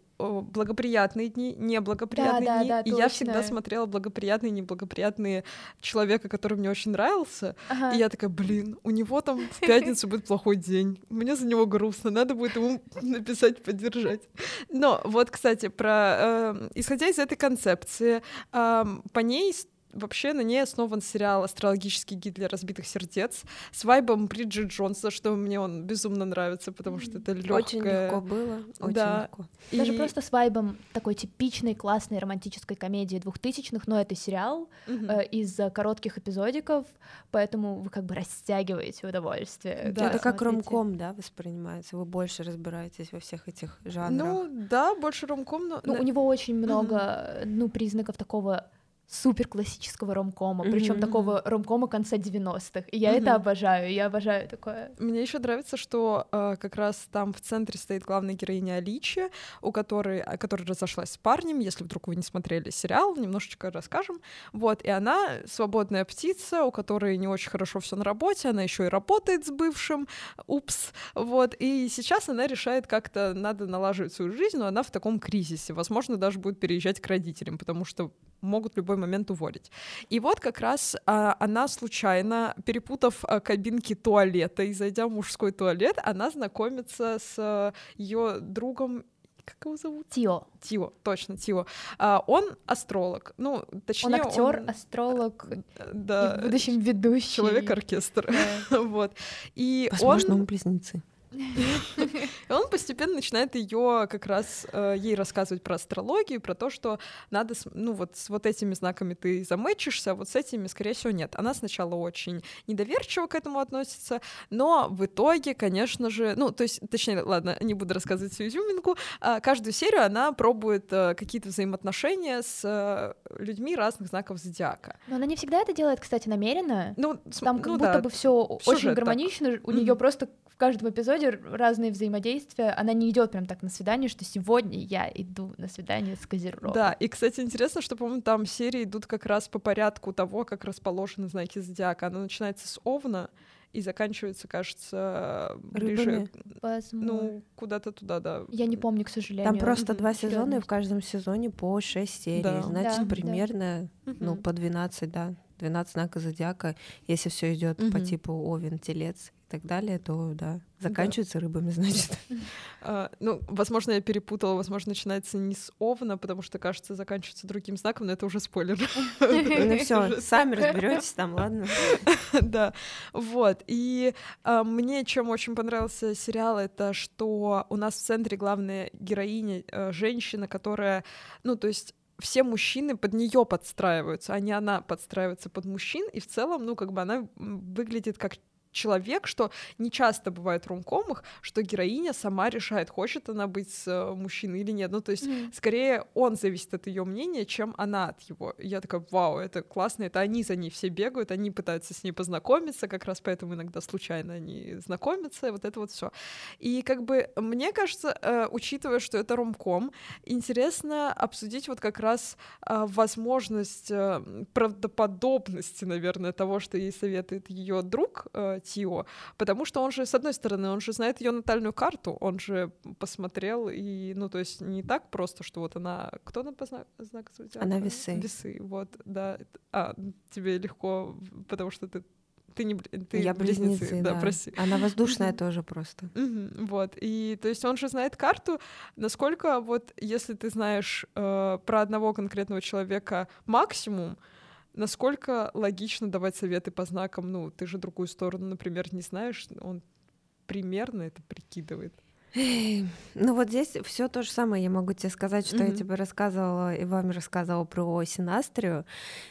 [SPEAKER 1] благоприятные дни, неблагоприятные да, дни. Да, да, и точно. я всегда смотрела благоприятные, неблагоприятные человека, который мне очень нравился. Ага. И я такая, блин, у него там в пятницу будет плохой день. Мне за него грустно, надо будет ему написать, поддержать. Но вот, кстати, про э, исходя из этой концепции, э, по ней Вообще на ней основан сериал «Астрологический гид для разбитых сердец» с вайбом Бриджит Джонса, что мне он безумно нравится, потому что это легкое.
[SPEAKER 3] Очень легко было, очень да. легко.
[SPEAKER 2] И... Даже просто с вайбом такой типичной классной романтической комедии двухтысячных, но это сериал угу. э, из коротких эпизодиков, поэтому вы как бы растягиваете удовольствие.
[SPEAKER 3] Да, это как ромком, да, воспринимается. Вы больше разбираетесь во всех этих жанрах.
[SPEAKER 1] Ну да, больше ромком, но...
[SPEAKER 2] Ну, у него очень много, угу. ну, признаков такого супер классического ромкома, mm-hmm. причем такого ромкома конца 90-х. И я mm-hmm. это обожаю, я обожаю такое.
[SPEAKER 1] Мне еще нравится, что э, как раз там в центре стоит главная героиня Аличи, у которой, которая разошлась с парнем. Если вдруг вы не смотрели сериал, немножечко расскажем. Вот, и она свободная птица, у которой не очень хорошо все на работе, она еще и работает с бывшим, упс, вот. И сейчас она решает как-то надо налаживать свою жизнь, но она в таком кризисе. Возможно, даже будет переезжать к родителям, потому что могут любой момент уволить. И вот как раз а, она случайно, перепутав а, кабинки туалета и зайдя в мужской туалет, она знакомится с а, ее другом как его зовут?
[SPEAKER 2] Тио.
[SPEAKER 1] Тио, точно, Тио. А, он астролог. Ну, точнее,
[SPEAKER 2] он актер, он... астролог,
[SPEAKER 1] да,
[SPEAKER 2] и в будущем ведущий.
[SPEAKER 1] Человек-оркестр. Да. вот. И
[SPEAKER 3] Возможно,
[SPEAKER 1] он...
[SPEAKER 3] он близнецы.
[SPEAKER 1] И он постепенно начинает ее как раз э, ей рассказывать про астрологию, про то, что надо, ну вот с вот этими знаками ты замечишься, а вот с этими, скорее всего, нет. Она сначала очень недоверчиво к этому относится, но в итоге, конечно же, ну то есть, точнее, ладно, не буду рассказывать всю изюминку, а каждую серию она пробует э, какие-то взаимоотношения с э, людьми разных знаков зодиака.
[SPEAKER 2] Но она не всегда это делает, кстати, намеренно. Ну, там как ну, будто да. бы все очень гармонично, так. у нее mm-hmm. просто в каждом эпизоде разные взаимодействия. Она не идет прям так на свидание, что сегодня я иду на свидание с Козерогом.
[SPEAKER 1] Да, и, кстати, интересно, что, по-моему, там серии идут как раз по порядку того, как расположены знаки зодиака. Она начинается с Овна, и заканчивается, кажется, ближе, Возможно. ну, куда-то туда, да.
[SPEAKER 2] Я не помню, к сожалению.
[SPEAKER 3] Там просто два сезона, и в каждом сезоне по 6 серий, да. значит, да, примерно, да. ну, по 12, да. 12 знаков зодиака, если все идет
[SPEAKER 1] Мгм.
[SPEAKER 3] по типу Овен, Телец и так далее, то да, заканчивается рыбами, значит.
[SPEAKER 1] А, ну, возможно, я перепутала, возможно, начинается не с Овна, потому что, кажется, заканчивается другим знаком, но это уже спойлер.
[SPEAKER 3] Ну все, сами разберетесь там, ладно.
[SPEAKER 1] Да, вот. И а, мне чем очень понравился сериал, это что у нас в центре главная героиня э, женщина, которая, ну, то есть все мужчины под нее подстраиваются, а не она подстраивается под мужчин, и в целом, ну, как бы она выглядит как человек, что не часто бывает в ромкомах, что героиня сама решает, хочет она быть с э, мужчиной или нет. Ну, то есть,
[SPEAKER 2] Мгм.
[SPEAKER 1] скорее он зависит от ее мнения, чем она от его. И Я такая, вау, это классно, это они за ней все бегают, они пытаются с ней познакомиться, как раз поэтому иногда случайно они знакомятся, вот это вот все. И как бы мне кажется, э, учитывая, что это ромком, интересно обсудить вот как раз э, возможность правдоподобности, наверное, того, что ей советует ее друг Тио, потому что он же, с одной стороны, он же знает ее натальную карту, он же посмотрел и, ну, то есть не так просто, что вот она, кто она по зна- знаку зодиака?
[SPEAKER 3] Она весы.
[SPEAKER 1] Весы, вот, да. А, тебе легко, потому что ты ты не ты
[SPEAKER 3] Я
[SPEAKER 1] близнецы,
[SPEAKER 3] близнецы,
[SPEAKER 1] да,
[SPEAKER 3] да.
[SPEAKER 1] прости.
[SPEAKER 3] Она воздушная тоже просто.
[SPEAKER 1] Мгм, вот, и то есть он же знает карту, насколько вот, если ты знаешь э, про одного конкретного человека максимум, насколько логично давать советы по знакам, ну, ты же другую сторону, например, не знаешь, он примерно это прикидывает.
[SPEAKER 3] Ну вот здесь все то же самое я могу тебе сказать, что я
[SPEAKER 1] Мгм.
[SPEAKER 3] тебе рассказывала и вам рассказывала про синастрию,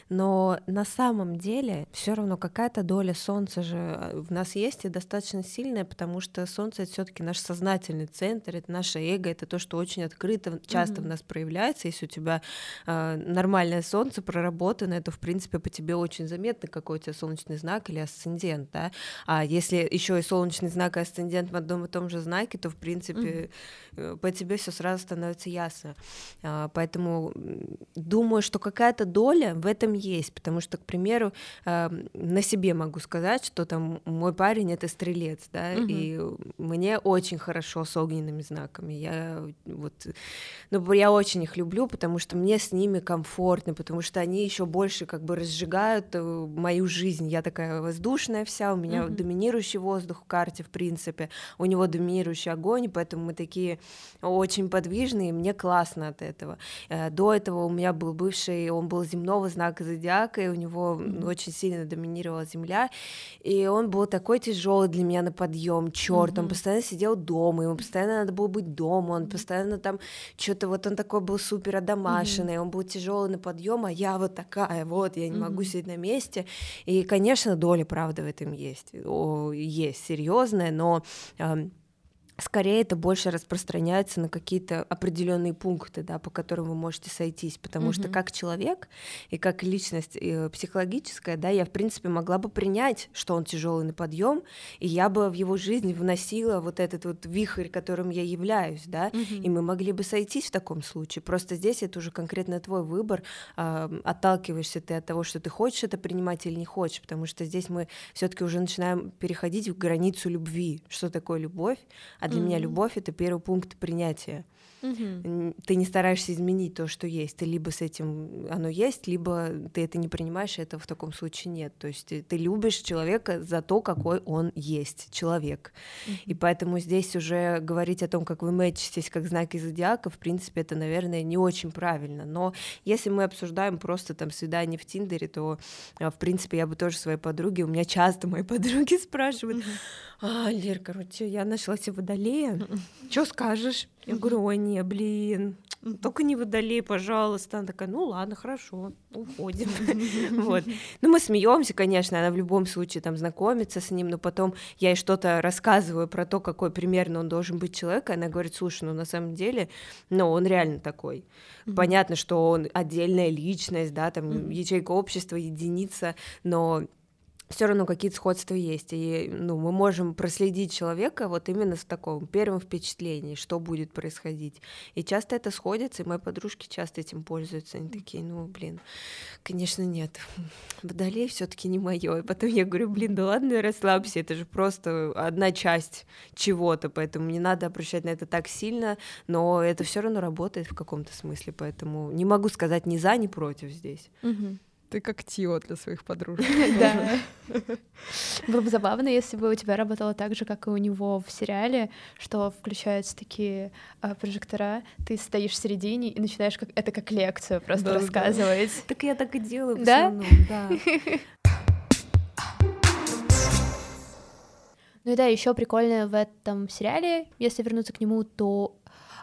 [SPEAKER 3] но на самом деле все равно какая-то доля солнца же в нас есть и достаточно сильная, потому что солнце это все-таки наш сознательный центр, это наше эго, это то, что очень открыто часто в
[SPEAKER 1] Мгм.
[SPEAKER 3] нас проявляется. Если у тебя э, нормальное солнце проработанное, то в принципе по тебе очень заметно, какой у тебя солнечный знак или асцендент, да. А если еще и солнечный знак и асцендент в одном и том же знаке, то в принципе э, по тебе все сразу становится ясно. А, Поэтому думаю, что какая-то доля в этом есть, потому что, к примеру, а, на себе могу сказать, что там мой парень это стрелец, да,
[SPEAKER 1] Мгм.
[SPEAKER 3] и мне очень хорошо с огненными знаками. Я вот, ну, я очень их люблю, потому что мне с ними комфортно, потому что они еще больше как бы разжигают э, мою жизнь. Я такая воздушная вся, у меня
[SPEAKER 1] Мгм.
[SPEAKER 3] доминирующий воздух в карте, в принципе, у него доминирующий огонь, и поэтому мы такие очень подвижные, и мне классно от этого. Э, До этого у меня был бывший, он был земного знака зодиака, и у него очень сильно доминировала земля, и он был такой тяжелый для меня на подъем, черт, он постоянно сидел дома, ему постоянно надо было быть дома, он постоянно там что-то вот он такой был супер одомашенный, он был тяжелый на подъем, а я вот такая, вот я не могу сидеть на месте, и, конечно, доля правды в этом есть, О, есть серьезная, но ам, скорее это больше распространяется на какие-то определенные пункты, да, по которым вы можете сойтись, потому что
[SPEAKER 1] Мгм.
[SPEAKER 3] как человек и как личность э, психологическая, да, я в принципе могла бы принять, что он тяжелый на подъем, и я бы в его жизнь вносила вот этот вот вихрь, которым я являюсь, да, и мы могли бы сойтись в таком случае. Просто здесь это уже конкретно твой выбор, а, отталкиваешься ты от того, что ты хочешь это принимать или не хочешь, потому что здесь мы все-таки уже начинаем переходить в границу любви. Что такое любовь? А для меня
[SPEAKER 1] Мгм.
[SPEAKER 3] любовь это первый пункт принятия. Н- Ты не стараешься изменить то, что есть. Ты либо с этим оно есть, либо ты это не принимаешь, и этого в таком случае нет. То есть ты, ты любишь человека за то, какой он есть, человек. И поэтому здесь уже говорить о том, как вы мэчитесь как знаки зодиака, в принципе, это, наверное, не очень правильно. Но если мы обсуждаем просто там свидание в Тиндере, то, а, в принципе, я бы тоже своей подруге, у меня часто мои подруги спрашивают, а, Лер, короче, я нашла себе водолея, что скажешь? Я говорю, ой, не, блин, только не водолей, пожалуйста. Она такая, ну ладно, хорошо, уходим. Вот. Ну, мы смеемся, конечно, она в любом случае там знакомится с ним, но потом я ей что-то рассказываю про то, какой примерно он должен быть человек, и она говорит, слушай, ну на самом деле, ну он реально такой. Понятно, что он отдельная личность, да, там ячейка общества, единица, но все равно какие-то сходства есть. И ну, мы можем проследить человека вот именно с таком первым впечатлением, что будет происходить. И часто это сходится, и мои подружки часто этим пользуются. Они такие, ну, блин, конечно, нет. Водолей все таки не мое. И потом я говорю, блин, да ладно, расслабься, это же просто одна часть чего-то, поэтому не надо обращать на это так сильно, но это все равно работает в каком-то смысле, поэтому не могу сказать ни за, ни против здесь.
[SPEAKER 1] Мгм. Ты как Тио для своих подружек.
[SPEAKER 2] Да. Было бы забавно, если бы у тебя работало так же, как и у него в сериале, что включаются такие а, прожектора, ты стоишь в середине и начинаешь как это как лекцию просто рассказывать.
[SPEAKER 3] Так я так и делаю в
[SPEAKER 2] Да?
[SPEAKER 3] основном, да.
[SPEAKER 2] Ну и да, еще прикольное в этом сериале, если вернуться к нему, то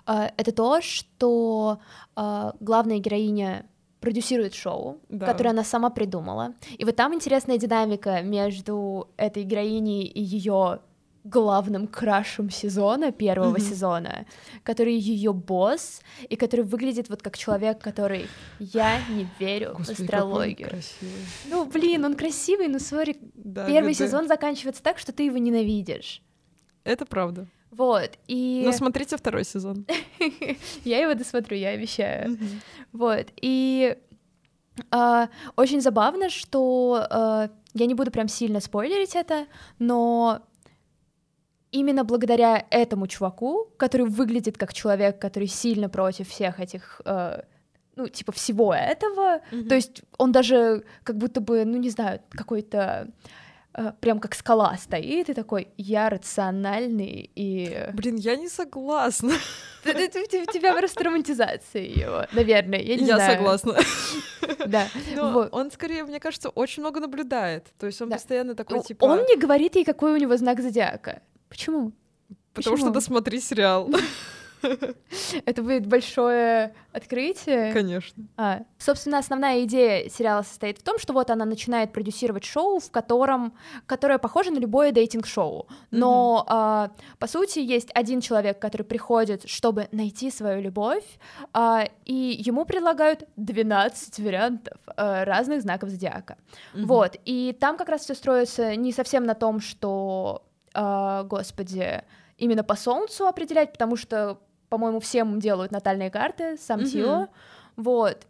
[SPEAKER 2] а, это то, что а, главная героиня продюсирует шоу,
[SPEAKER 1] Да.
[SPEAKER 2] которое она сама придумала. И вот там интересная динамика между этой героиней и ее главным крашем сезона, первого
[SPEAKER 1] Мгм.
[SPEAKER 2] сезона, который ее босс, и который выглядит вот как человек, который «я не верю в
[SPEAKER 1] Господи, он
[SPEAKER 2] астрологию». Ну, блин, он красивый, но, сори,
[SPEAKER 1] Да,
[SPEAKER 2] первый
[SPEAKER 1] ГД.
[SPEAKER 2] сезон заканчивается так, что ты его ненавидишь.
[SPEAKER 1] Это правда.
[SPEAKER 2] Вот, и
[SPEAKER 1] Но смотрите второй сезон.
[SPEAKER 2] я его досмотрю, я обещаю. Вот, и а, очень забавно, что а, я не буду прям сильно спойлерить это, но именно благодаря этому чуваку, который выглядит как человек, который сильно против всех этих, а, ну, типа всего этого, то есть он даже как будто бы, ну, не знаю, какой-то прям как скала стоит и такой, я рациональный и...
[SPEAKER 1] Блин, я не согласна.
[SPEAKER 2] У тебя просто романтизация его, наверное, я не
[SPEAKER 1] Я
[SPEAKER 2] знаю.
[SPEAKER 1] согласна.
[SPEAKER 2] Да.
[SPEAKER 1] Но
[SPEAKER 2] Вот.
[SPEAKER 1] он скорее, мне кажется, очень много наблюдает. То есть он
[SPEAKER 2] Да.
[SPEAKER 1] постоянно такой,
[SPEAKER 2] Ну,
[SPEAKER 1] типа...
[SPEAKER 2] Он не говорит ей, какой у него знак зодиака. Почему?
[SPEAKER 1] Потому что досмотри сериал.
[SPEAKER 2] Это будет большое открытие.
[SPEAKER 1] Конечно.
[SPEAKER 2] А, собственно, основная идея сериала состоит в том, что вот она начинает продюсировать шоу, в котором, которое похоже на любое дейтинг-шоу. Но, а, по сути, есть один человек, который приходит, чтобы найти свою любовь, а, и ему предлагают 12 вариантов а, разных знаков зодиака.
[SPEAKER 1] Мгм.
[SPEAKER 2] Вот, и там как раз все строится не совсем на том, что, а, господи, именно по солнцу определять, потому что, по-моему, всем делают натальные карты, сам. Тио, вот.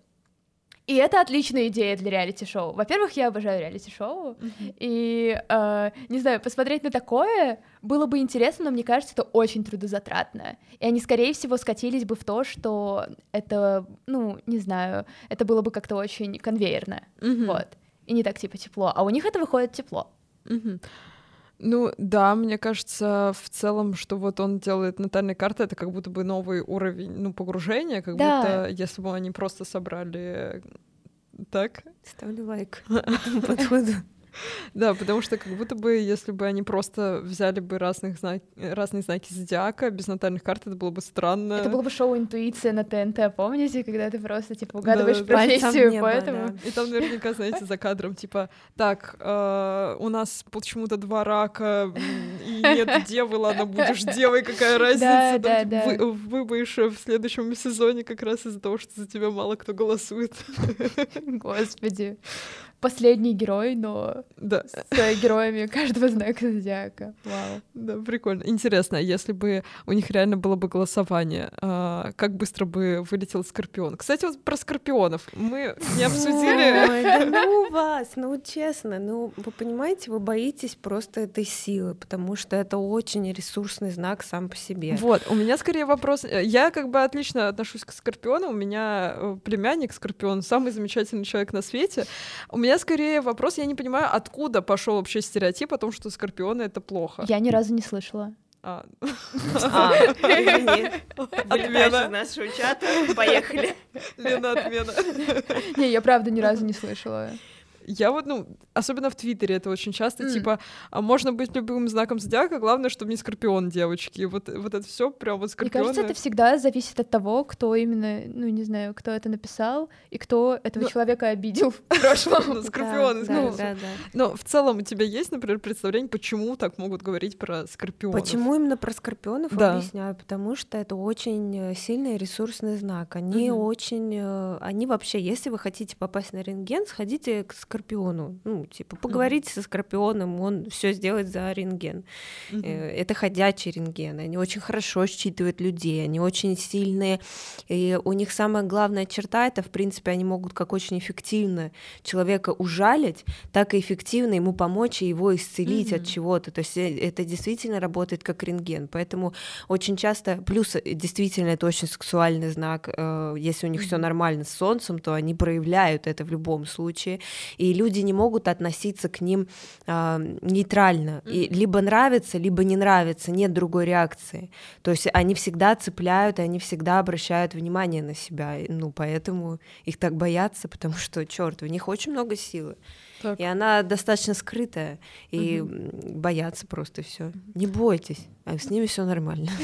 [SPEAKER 2] И это отличная идея для реалити-шоу. Во-первых, я обожаю реалити-шоу,
[SPEAKER 1] Мгм.
[SPEAKER 2] и, э, не знаю, посмотреть на такое было бы интересно, но мне кажется, это очень трудозатратно. И они, скорее всего, скатились бы в то, что это, ну, не знаю, это было бы как-то очень конвейерно,
[SPEAKER 1] Мгм.
[SPEAKER 2] вот. И не так, типа, тепло. А у них это выходит тепло.
[SPEAKER 1] Мгм. Ну да, мне кажется, в целом, что вот он делает натальные карты, это как будто бы новый уровень, ну, погружения, как
[SPEAKER 2] Да.
[SPEAKER 1] будто если бы они просто собрали так.
[SPEAKER 3] Ставлю лайк подходу.
[SPEAKER 1] Да, потому что как будто бы, если бы они просто взяли бы разных знак... разные знаки зодиака без натальных карт, это было бы странно.
[SPEAKER 2] Это было бы шоу «Интуиция» на ТНТ, помните, когда ты просто, типа, угадываешь
[SPEAKER 3] в
[SPEAKER 2] профессию,
[SPEAKER 3] небо,
[SPEAKER 2] поэтому...
[SPEAKER 3] да.
[SPEAKER 1] И там наверняка, знаете, за кадром, типа, так, э, у нас почему-то два рака, и нет девы, ладно, будешь девой, какая разница,
[SPEAKER 2] Да,
[SPEAKER 1] там,
[SPEAKER 2] да,
[SPEAKER 1] типа,
[SPEAKER 2] да.
[SPEAKER 1] вы- выбоишь в следующем сезоне как раз из-за того, что за тебя мало кто голосует.
[SPEAKER 2] Господи. Последний герой, но
[SPEAKER 1] Да,
[SPEAKER 2] с героями каждого знака зодиака. Вау.
[SPEAKER 1] да, прикольно. Интересно, если бы у них реально было бы голосование, а, как быстро бы вылетел Скорпион? Кстати, вот про Скорпионов мы не обсудили.
[SPEAKER 3] Ой, да ну вас, ну честно, ну вы понимаете, вы боитесь просто этой силы, потому что это очень ресурсный знак сам по себе.
[SPEAKER 1] Вот, у меня скорее вопрос. Я как бы отлично отношусь к Скорпиону. У меня э, племянник Скорпион, самый замечательный человек на свете. У меня скорее вопрос, я не понимаю, откуда пошел вообще стереотип о том, что Скорпионы это плохо.
[SPEAKER 2] Я ни разу не слышала.
[SPEAKER 1] А,
[SPEAKER 3] А.
[SPEAKER 1] Отмена.
[SPEAKER 3] Из нашего чата, поехали.
[SPEAKER 1] Лена отмена.
[SPEAKER 2] Не, я правда ни разу не слышала.
[SPEAKER 1] Я вот, ну, особенно в Твиттере это очень часто,
[SPEAKER 2] М.
[SPEAKER 1] типа, а можно быть любым знаком зодиака, главное, чтобы не Скорпион, девочки. Вот, вот это все прям вот
[SPEAKER 2] Мне
[SPEAKER 1] Скорпионы.
[SPEAKER 2] кажется, это всегда зависит от того, кто именно, ну, не знаю, кто это написал и кто этого
[SPEAKER 1] Ну,
[SPEAKER 2] человека обидел в прошлом.
[SPEAKER 1] Ну,
[SPEAKER 3] да, да.
[SPEAKER 1] Но в целом у тебя есть, например, представление, почему так могут говорить про Скорпионов?
[SPEAKER 3] Почему именно про скорпионов
[SPEAKER 1] Да.
[SPEAKER 3] объясняю? Потому что это очень э, сильный ресурсный знак. Они очень, э, они вообще, если вы хотите попасть на рентген, сходите к скорпиону. Ну, типа, поговорите со скорпионом, он все сделает за рентген. Это ходячий рентген. Они очень хорошо считывают людей, они очень сильные. И у них самая главная черта это, в принципе, они могут как очень эффективно человека ужалить, так и эффективно ему помочь и его исцелить от чего-то. То есть э, это действительно работает как рентген. Поэтому очень часто, плюс э, действительно это очень сексуальный знак. Э, если у них все нормально с солнцем, то они проявляют это в любом случае. И люди не могут относиться к ним э, нейтрально. И либо нравится, либо не нравится, нет другой реакции. То есть они всегда цепляют, и они всегда обращают внимание на себя. Ну, поэтому их так боятся, потому что, черт, в них очень много силы. Так. И она достаточно скрытая, и угу. боятся просто все. Не бойтесь, а с ними все нормально.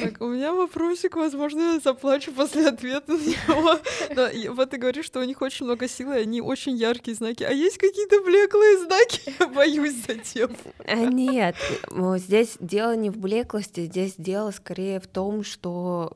[SPEAKER 1] Так, у меня вопросик, возможно, я заплачу после ответа на него. Но, вот ты говоришь, что у них очень много силы, они очень яркие знаки. А есть какие-то блеклые знаки? Я боюсь за тему.
[SPEAKER 3] А, нет, здесь дело не в блеклости, здесь дело скорее в том, что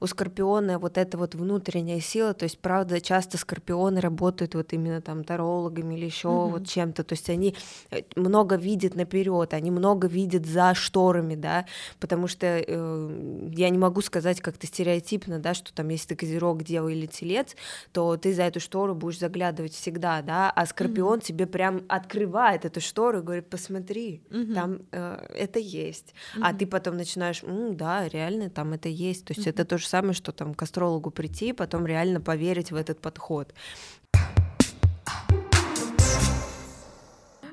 [SPEAKER 3] у скорпиона вот эта вот внутренняя сила, то есть, правда, часто скорпионы работают вот именно там тарологами, или еще mm-hmm. вот чем-то. То есть они э, много видят наперед, они много видят за шторами, да, потому что э, я не могу сказать как-то стереотипно, да, что там если ты козерог, дева или телец, то ты за эту штору будешь заглядывать всегда, да, а скорпион mm-hmm. тебе прям открывает эту штору и говорит, посмотри, mm-hmm. там э, это есть, mm-hmm. а ты потом начинаешь, М, да, реально там это есть, то есть mm-hmm. это то же самое, что там к астрологу прийти, потом реально поверить в этот подход.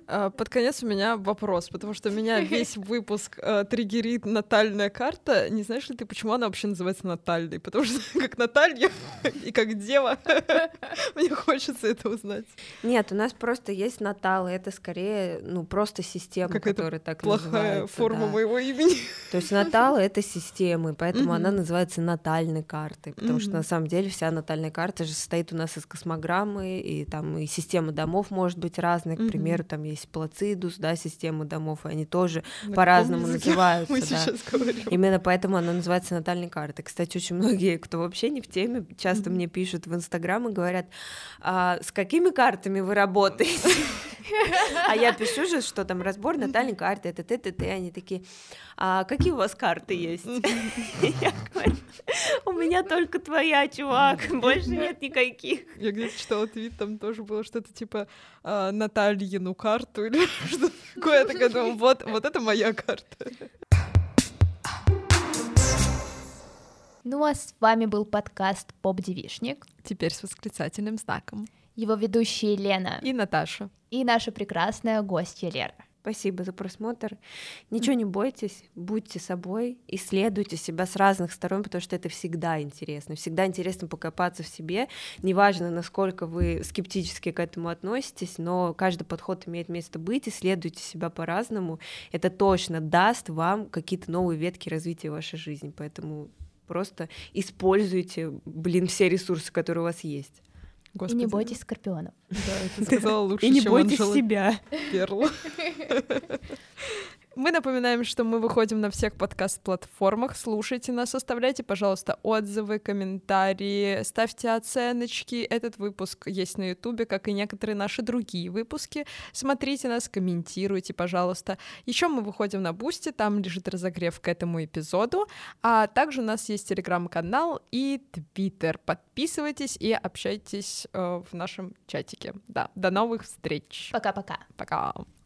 [SPEAKER 1] Под конец у меня вопрос, потому что меня весь выпуск э, триггерит натальная карта. Не знаешь ли ты, почему она вообще называется натальной? Потому что как Наталья и как дева. Мне хочется это узнать.
[SPEAKER 3] Нет, у нас просто есть наталы. Это скорее, ну, просто система, как которая так
[SPEAKER 1] плохая форма да. моего имени.
[SPEAKER 3] То есть наталы — это системы, поэтому mm-hmm. она называется натальной картой, потому mm-hmm. что на самом деле вся натальная карта же состоит у нас из космограммы, и там и система домов может быть разной, к mm-hmm. примеру, там есть Плацидус, да, системы домов, и они тоже На по-разному называются. Мы да. сейчас говорим. Именно поэтому она называется натальной картой. Кстати, очень многие, кто вообще не в теме, часто mm-hmm. мне пишут в Инстаграм и говорят, а, с какими картами вы работаете? А я пишу же, что там разбор натальной карты, это ты, ты, ты, они такие, а какие у вас карты есть? Я говорю, у меня только твоя, чувак, больше нет никаких.
[SPEAKER 1] Я где-то читала твит, там тоже было что-то типа а, Натальину карту или что-то такое. Я такая думаю, вот, вот это моя карта.
[SPEAKER 2] Ну а с вами был подкаст Поп Девишник.
[SPEAKER 1] Теперь с восклицательным знаком.
[SPEAKER 2] Его ведущие Лена
[SPEAKER 1] и Наташа.
[SPEAKER 2] И наша прекрасная гостья Лера.
[SPEAKER 3] Спасибо за просмотр. Ничего не бойтесь, будьте собой, исследуйте себя с разных сторон, потому что это всегда интересно. Всегда интересно покопаться в себе. Неважно, насколько вы скептически к этому относитесь, но каждый подход имеет место быть. Исследуйте себя по-разному. Это точно даст вам какие-то новые ветки развития вашей жизни. Поэтому просто используйте, блин, все ресурсы, которые у вас есть.
[SPEAKER 2] Господи. И не бойтесь скорпионов.
[SPEAKER 1] Да, это сказала лучше,
[SPEAKER 3] И не бойтесь себя.
[SPEAKER 1] Перл. Мы напоминаем, что мы выходим на всех подкаст-платформах. Слушайте нас, оставляйте, пожалуйста, отзывы, комментарии, ставьте оценочки. Этот выпуск есть на Ютубе, как и некоторые наши другие выпуски. Смотрите нас, комментируйте, пожалуйста. Еще мы выходим на Бусти, там лежит разогрев к этому эпизоду. А также у нас есть телеграм-канал и твиттер. Подписывайтесь и общайтесь э, в нашем чатике. Да, до новых встреч.
[SPEAKER 2] Пока-пока.
[SPEAKER 1] Пока. -пока. Пока.